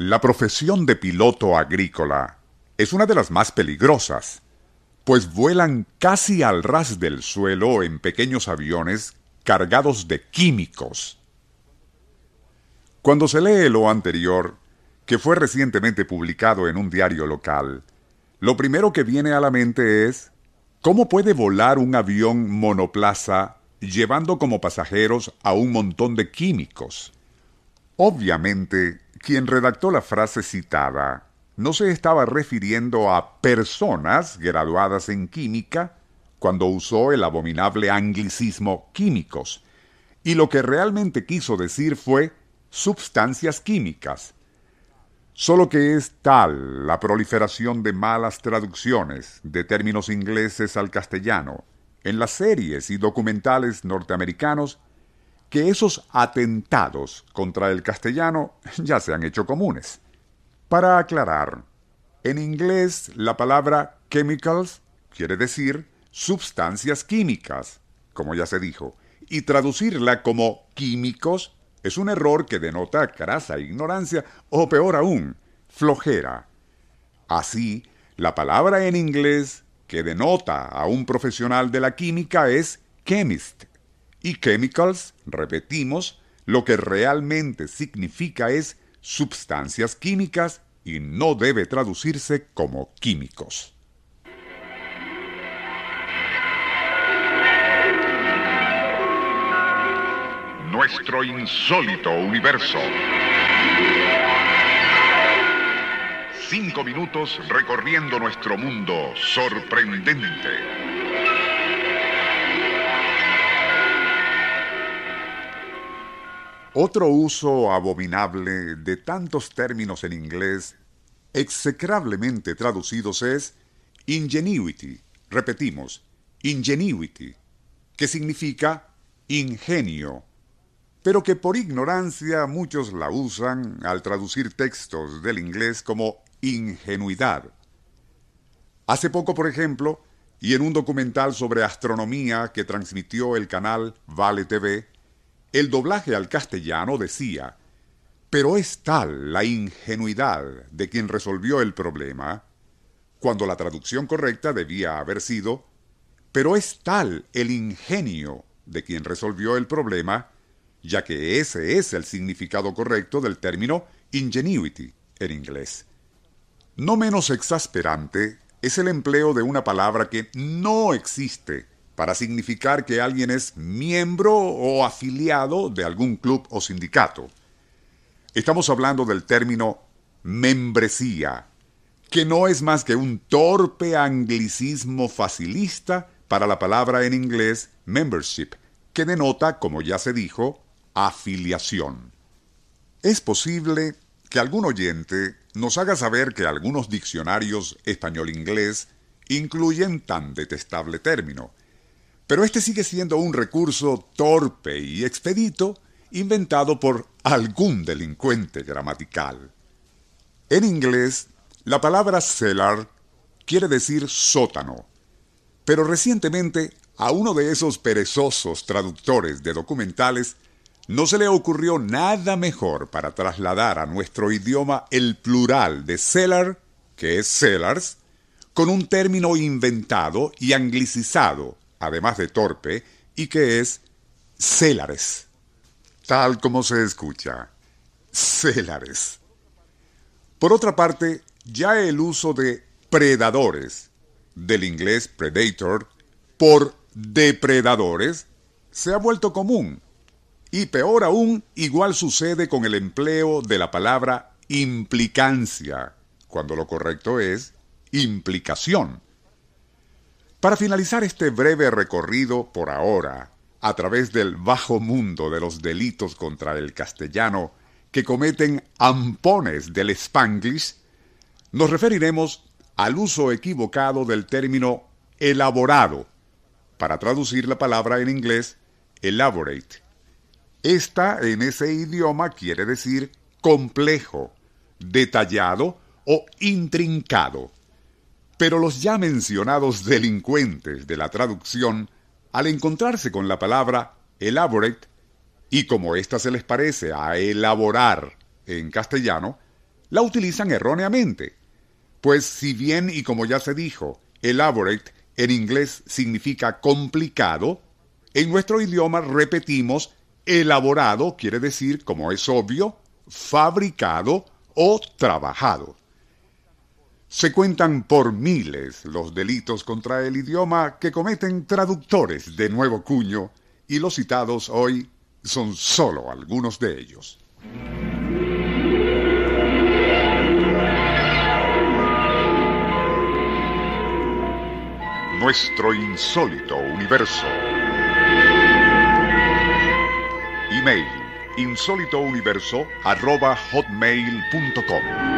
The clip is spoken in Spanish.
La profesión de piloto agrícola es una de las más peligrosas, pues vuelan casi al ras del suelo en pequeños aviones cargados de químicos. Cuando se lee lo anterior, que fue recientemente publicado en un diario local, lo primero que viene a la mente es ¿cómo puede volar un avión monoplaza llevando como pasajeros a un montón de químicos? Obviamente, quien redactó la frase citada no se estaba refiriendo a personas graduadas en química cuando usó el abominable anglicismo químicos, y lo que realmente quiso decir fue sustancias químicas. Solo que es tal la proliferación de malas traducciones de términos ingleses al castellano en las series y documentales norteamericanos que esos atentados contra el castellano ya se han hecho comunes. Para aclarar, en inglés la palabra chemicals quiere decir sustancias químicas, como ya se dijo, y traducirla como químicos es un error que denota grasa ignorancia o peor aún, flojera. Así, la palabra en inglés que denota a un profesional de la química es chemist, y chemicals, repetimos, lo que realmente significa es sustancias químicas y no debe traducirse como químicos. Nuestro insólito universo. Cinco minutos recorriendo nuestro mundo sorprendente. Otro uso abominable de tantos términos en inglés, execrablemente traducidos, es ingenuity. Repetimos, ingenuity, que significa ingenio, pero que por ignorancia muchos la usan al traducir textos del inglés como ingenuidad. Hace poco, por ejemplo, y en un documental sobre astronomía que transmitió el canal Vale TV, el doblaje al castellano decía, pero es tal la ingenuidad de quien resolvió el problema, cuando la traducción correcta debía haber sido, pero es tal el ingenio de quien resolvió el problema, ya que ese es el significado correcto del término ingenuity en inglés. No menos exasperante es el empleo de una palabra que no existe para significar que alguien es miembro o afiliado de algún club o sindicato. Estamos hablando del término membresía, que no es más que un torpe anglicismo facilista para la palabra en inglés membership, que denota, como ya se dijo, afiliación. Es posible que algún oyente nos haga saber que algunos diccionarios español-inglés incluyen tan detestable término, pero este sigue siendo un recurso torpe y expedito inventado por algún delincuente gramatical. En inglés, la palabra cellar quiere decir sótano, pero recientemente a uno de esos perezosos traductores de documentales no se le ocurrió nada mejor para trasladar a nuestro idioma el plural de cellar, que es cellars, con un término inventado y anglicizado además de torpe, y que es célares. Tal como se escucha, célares. Por otra parte, ya el uso de predadores, del inglés predator, por depredadores, se ha vuelto común. Y peor aún, igual sucede con el empleo de la palabra implicancia, cuando lo correcto es implicación. Para finalizar este breve recorrido por ahora, a través del bajo mundo de los delitos contra el castellano que cometen ampones del spanglish, nos referiremos al uso equivocado del término elaborado, para traducir la palabra en inglés elaborate. Esta en ese idioma quiere decir complejo, detallado o intrincado. Pero los ya mencionados delincuentes de la traducción, al encontrarse con la palabra elaborate, y como ésta se les parece a elaborar en castellano, la utilizan erróneamente. Pues si bien y como ya se dijo, elaborate en inglés significa complicado, en nuestro idioma repetimos elaborado quiere decir, como es obvio, fabricado o trabajado. Se cuentan por miles los delitos contra el idioma que cometen traductores de nuevo cuño y los citados hoy son solo algunos de ellos. Nuestro insólito universo. Email insólitouniverso.hotmail.com